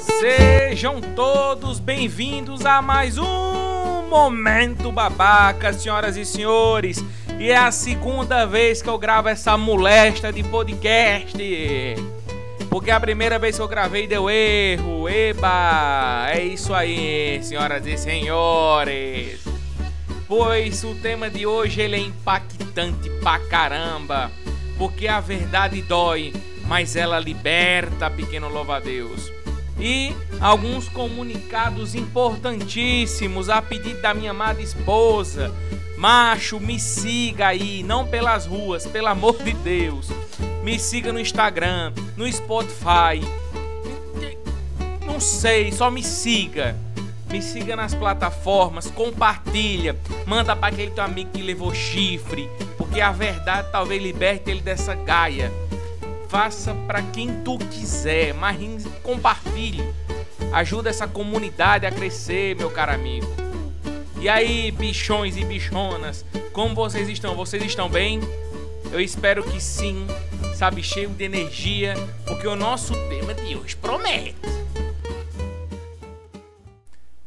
Sejam todos bem-vindos a mais um Momento Babaca, senhoras e senhores. E é a segunda vez que eu gravo essa molesta de podcast. Porque a primeira vez que eu gravei deu erro. Eba! É isso aí, senhoras e senhores. Pois o tema de hoje ele é impactante pra caramba. Porque a verdade dói, mas ela liberta, pequeno louva-a-Deus e alguns comunicados importantíssimos a pedido da minha amada esposa. Macho, me siga aí, não pelas ruas, pelo amor de Deus. Me siga no Instagram, no Spotify. Não sei, só me siga. Me siga nas plataformas, compartilha, manda para aquele teu amigo que levou chifre, porque a verdade talvez liberte ele dessa gaia faça para quem tu quiser, mas compartilhe. Ajuda essa comunidade a crescer, meu caro amigo. E aí, bichões e bichonas, como vocês estão? Vocês estão bem? Eu espero que sim, sabe, cheio de energia, porque o nosso tema de hoje promete.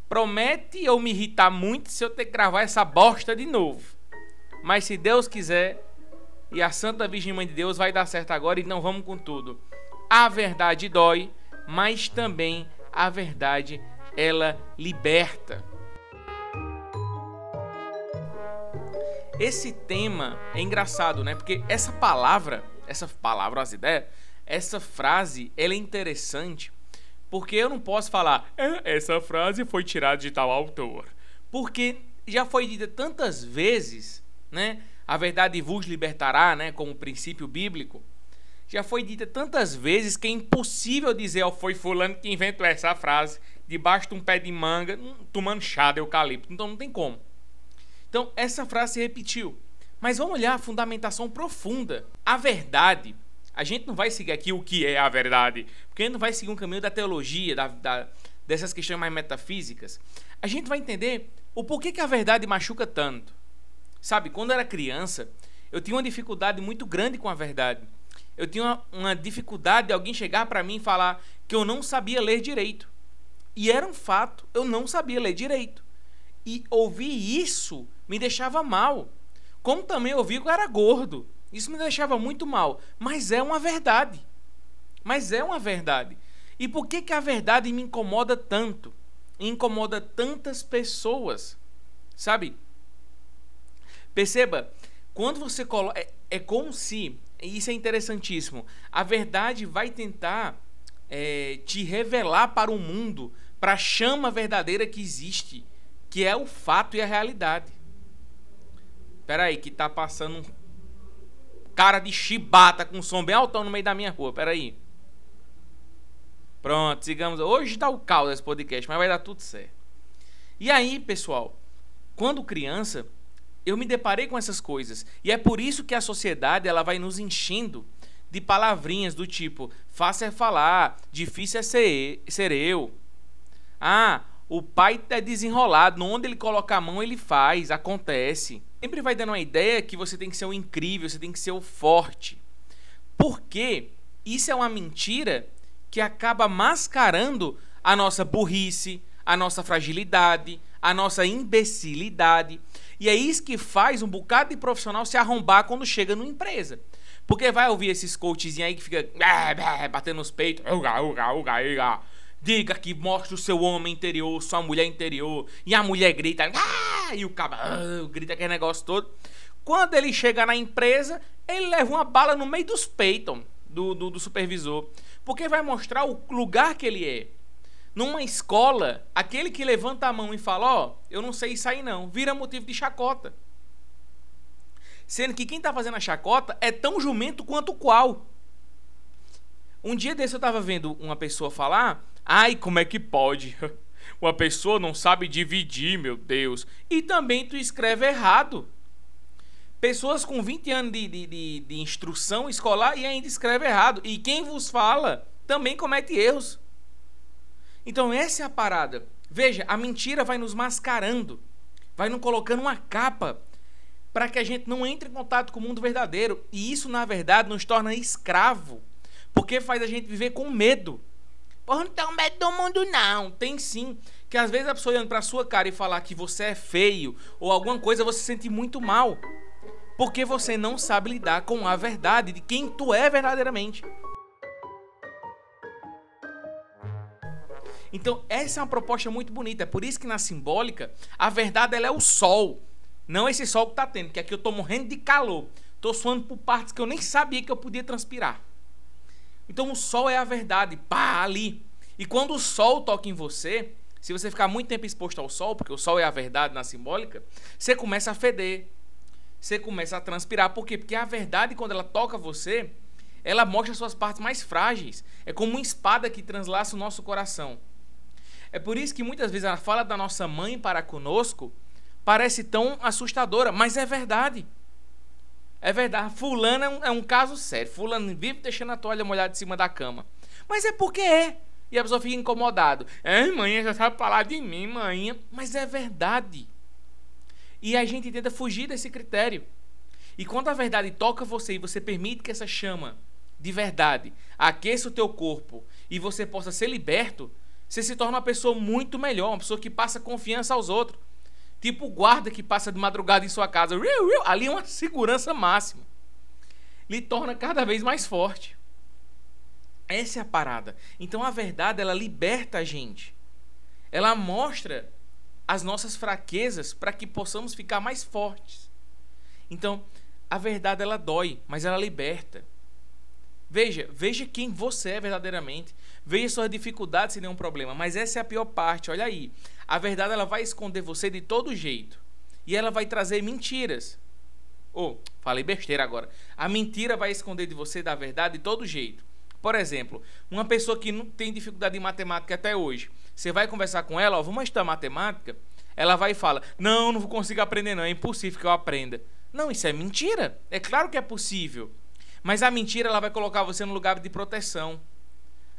Promete eu me irritar muito se eu ter que gravar essa bosta de novo. Mas se Deus quiser, e a Santa Virgem Mãe de Deus vai dar certo agora e não vamos com tudo. A verdade dói, mas também a verdade ela liberta. Esse tema é engraçado, né? Porque essa palavra, essa palavra, as ideias, essa frase, ela é interessante porque eu não posso falar é, essa frase foi tirada de tal autor, porque já foi dita tantas vezes, né? A verdade vos libertará, né, como princípio bíblico, já foi dita tantas vezes que é impossível dizer, ó, oh, foi fulano que inventou essa frase debaixo de um pé de manga, hum, tomando chá de eucalipto. Então não tem como. Então essa frase se repetiu. Mas vamos olhar a fundamentação profunda. A verdade, a gente não vai seguir aqui o que é a verdade, porque a gente não vai seguir um caminho da teologia, da, da, dessas questões mais metafísicas. A gente vai entender o porquê que a verdade machuca tanto. Sabe, quando eu era criança, eu tinha uma dificuldade muito grande com a verdade. Eu tinha uma, uma dificuldade de alguém chegar para mim e falar que eu não sabia ler direito. E era um fato, eu não sabia ler direito. E ouvir isso me deixava mal. Como também ouvir que eu era gordo. Isso me deixava muito mal. Mas é uma verdade. Mas é uma verdade. E por que, que a verdade me incomoda tanto? Incomoda tantas pessoas. Sabe? Perceba, quando você coloca. É, é como se. Isso é interessantíssimo. A verdade vai tentar é, te revelar para o mundo, para a chama verdadeira que existe, que é o fato e a realidade. Pera aí, que tá passando um cara de chibata com som bem altão no meio da minha rua. Pera aí. Pronto, sigamos. Hoje tá o caos desse podcast, mas vai dar tudo certo. E aí, pessoal, quando criança, eu me deparei com essas coisas. E é por isso que a sociedade ela vai nos enchendo de palavrinhas do tipo: fácil é falar, difícil é ser, ser eu. Ah, o pai é desenrolado, onde ele coloca a mão, ele faz, acontece. Sempre vai dando uma ideia que você tem que ser o incrível, você tem que ser o forte. Porque isso é uma mentira que acaba mascarando a nossa burrice, a nossa fragilidade, a nossa imbecilidade. E é isso que faz um bocado de profissional se arrombar quando chega numa empresa. Porque vai ouvir esses coachzinhos aí que fica batendo nos peitos. Uga, uga, uga, uga. Diga que mostra o seu homem interior, sua mulher interior. E a mulher grita. Ah! E o cara ah, grita aquele negócio todo. Quando ele chega na empresa, ele leva uma bala no meio dos peitos do, do, do supervisor. Porque vai mostrar o lugar que ele é. Numa escola, aquele que levanta a mão e fala: Ó, oh, eu não sei isso aí não, vira motivo de chacota. Sendo que quem está fazendo a chacota é tão jumento quanto qual. Um dia desse eu estava vendo uma pessoa falar: Ai, como é que pode? Uma pessoa não sabe dividir, meu Deus. E também tu escreve errado. Pessoas com 20 anos de, de, de, de instrução escolar e ainda escreve errado. E quem vos fala também comete erros. Então essa é a parada. Veja, a mentira vai nos mascarando, vai nos colocando uma capa para que a gente não entre em contato com o mundo verdadeiro. E isso, na verdade, nos torna escravo, porque faz a gente viver com medo. Porra, não tenho medo do mundo, não. Tem sim. Que às vezes a pessoa olhando pra sua cara e falar que você é feio ou alguma coisa, você se sente muito mal. Porque você não sabe lidar com a verdade de quem tu é verdadeiramente. Então, essa é uma proposta muito bonita. É por isso que na simbólica, a verdade ela é o sol. Não esse sol que tá tendo, que aqui eu tô morrendo de calor. Tô suando por partes que eu nem sabia que eu podia transpirar. Então, o sol é a verdade, pá, ali. E quando o sol toca em você, se você ficar muito tempo exposto ao sol, porque o sol é a verdade na simbólica, você começa a feder. Você começa a transpirar. Por quê? Porque a verdade, quando ela toca você, ela mostra suas partes mais frágeis. É como uma espada que translaça o nosso coração. É por isso que muitas vezes a fala da nossa mãe para conosco parece tão assustadora, mas é verdade. É verdade. Fulano é um, é um caso sério. Fulano vive deixando a toalha molhada em cima da cama. Mas é porque é. E a pessoa fica incomodado. É, mãe, já sabe falar de mim, mãe. Mas é verdade. E a gente tenta fugir desse critério. E quando a verdade toca você e você permite que essa chama de verdade aqueça o teu corpo e você possa ser liberto, você se torna uma pessoa muito melhor, uma pessoa que passa confiança aos outros. Tipo o guarda que passa de madrugada em sua casa. Ali é uma segurança máxima. Lhe torna cada vez mais forte. Essa é a parada. Então a verdade, ela liberta a gente. Ela mostra as nossas fraquezas para que possamos ficar mais fortes. Então, a verdade ela dói, mas ela liberta. Veja, veja quem você é verdadeiramente. Veja suas dificuldades sem nenhum problema. Mas essa é a pior parte. Olha aí. A verdade ela vai esconder você de todo jeito. E ela vai trazer mentiras. Ou, oh, falei besteira agora. A mentira vai esconder de você da verdade de todo jeito. Por exemplo, uma pessoa que não tem dificuldade em matemática até hoje. Você vai conversar com ela, ó, vamos estudar matemática? Ela vai e fala: Não, não vou conseguir aprender, não. É impossível que eu aprenda. Não, isso é mentira. É claro que é possível. Mas a mentira ela vai colocar você no lugar de proteção.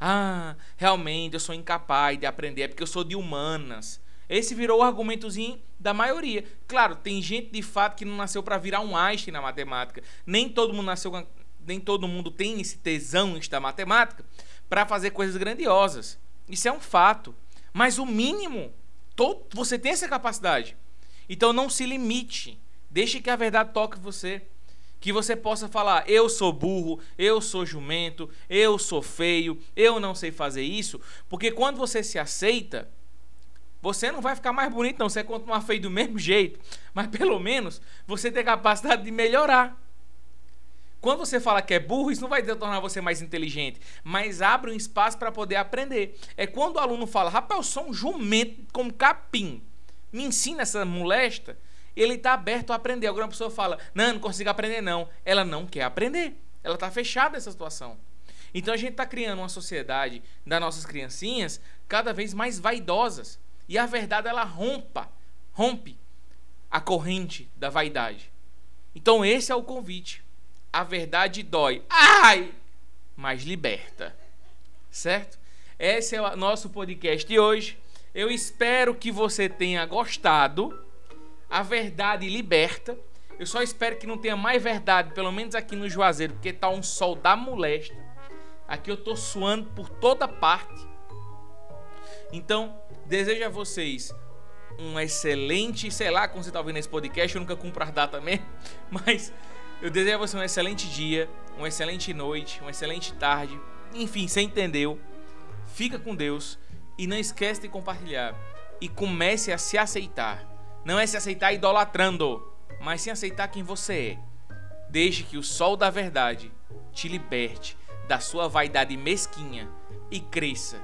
Ah, realmente eu sou incapaz de aprender, é porque eu sou de humanas. Esse virou o argumentozinho da maioria. Claro, tem gente de fato que não nasceu para virar um Einstein na matemática. Nem todo mundo nasceu, nem todo mundo tem esse tesão estudar matemática para fazer coisas grandiosas. Isso é um fato. Mas o mínimo, todo, você tem essa capacidade. Então não se limite. Deixe que a verdade toque você que você possa falar: eu sou burro, eu sou jumento, eu sou feio, eu não sei fazer isso, porque quando você se aceita, você não vai ficar mais bonito, não, você vai continuar feio do mesmo jeito, mas pelo menos você tem capacidade de melhorar. Quando você fala que é burro, isso não vai tornar você mais inteligente, mas abre um espaço para poder aprender. É quando o aluno fala: rapaz, eu sou um jumento como capim, me ensina essa molesta ele está aberto a aprender. Alguma pessoa fala, não, não consigo aprender não. Ela não quer aprender. Ela está fechada nessa situação. Então a gente está criando uma sociedade das nossas criancinhas cada vez mais vaidosas. E a verdade ela rompa, rompe a corrente da vaidade. Então esse é o convite. A verdade dói. Ai! Mas liberta. Certo? Esse é o nosso podcast de hoje. Eu espero que você tenha gostado a verdade liberta. Eu só espero que não tenha mais verdade, pelo menos aqui no Juazeiro, porque tá um sol da molesta. Aqui eu tô suando por toda parte. Então, desejo a vocês um excelente, sei lá, como você tá ouvindo esse podcast, eu nunca cumpro a data mesmo, mas eu desejo a você um excelente dia, uma excelente noite, uma excelente tarde. Enfim, você entendeu? Fica com Deus e não esquece de compartilhar e comece a se aceitar não é se aceitar idolatrando, mas sim aceitar quem você é. Deixe que o sol da verdade te liberte da sua vaidade mesquinha e cresça,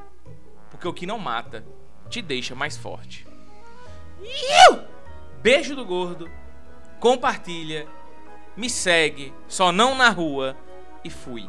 porque o que não mata te deixa mais forte. Beijo do gordo, compartilha, me segue, só não na rua e fui.